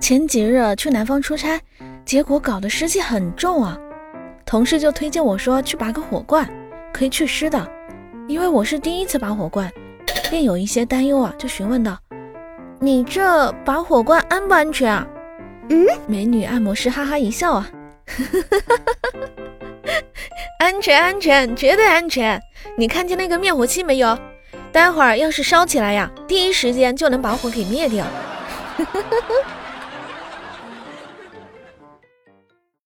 前几日去南方出差，结果搞得湿气很重啊。同事就推荐我说去拔个火罐可以祛湿的，因为我是第一次拔火罐，便有一些担忧啊。就询问道：‘你这拔火罐安不安全啊？’嗯，美女按摩师哈哈一笑：‘啊，安全、安全，绝对安全。’你看见那个灭火器没有？待会儿要是烧起来呀，第一时间就能把火给灭掉。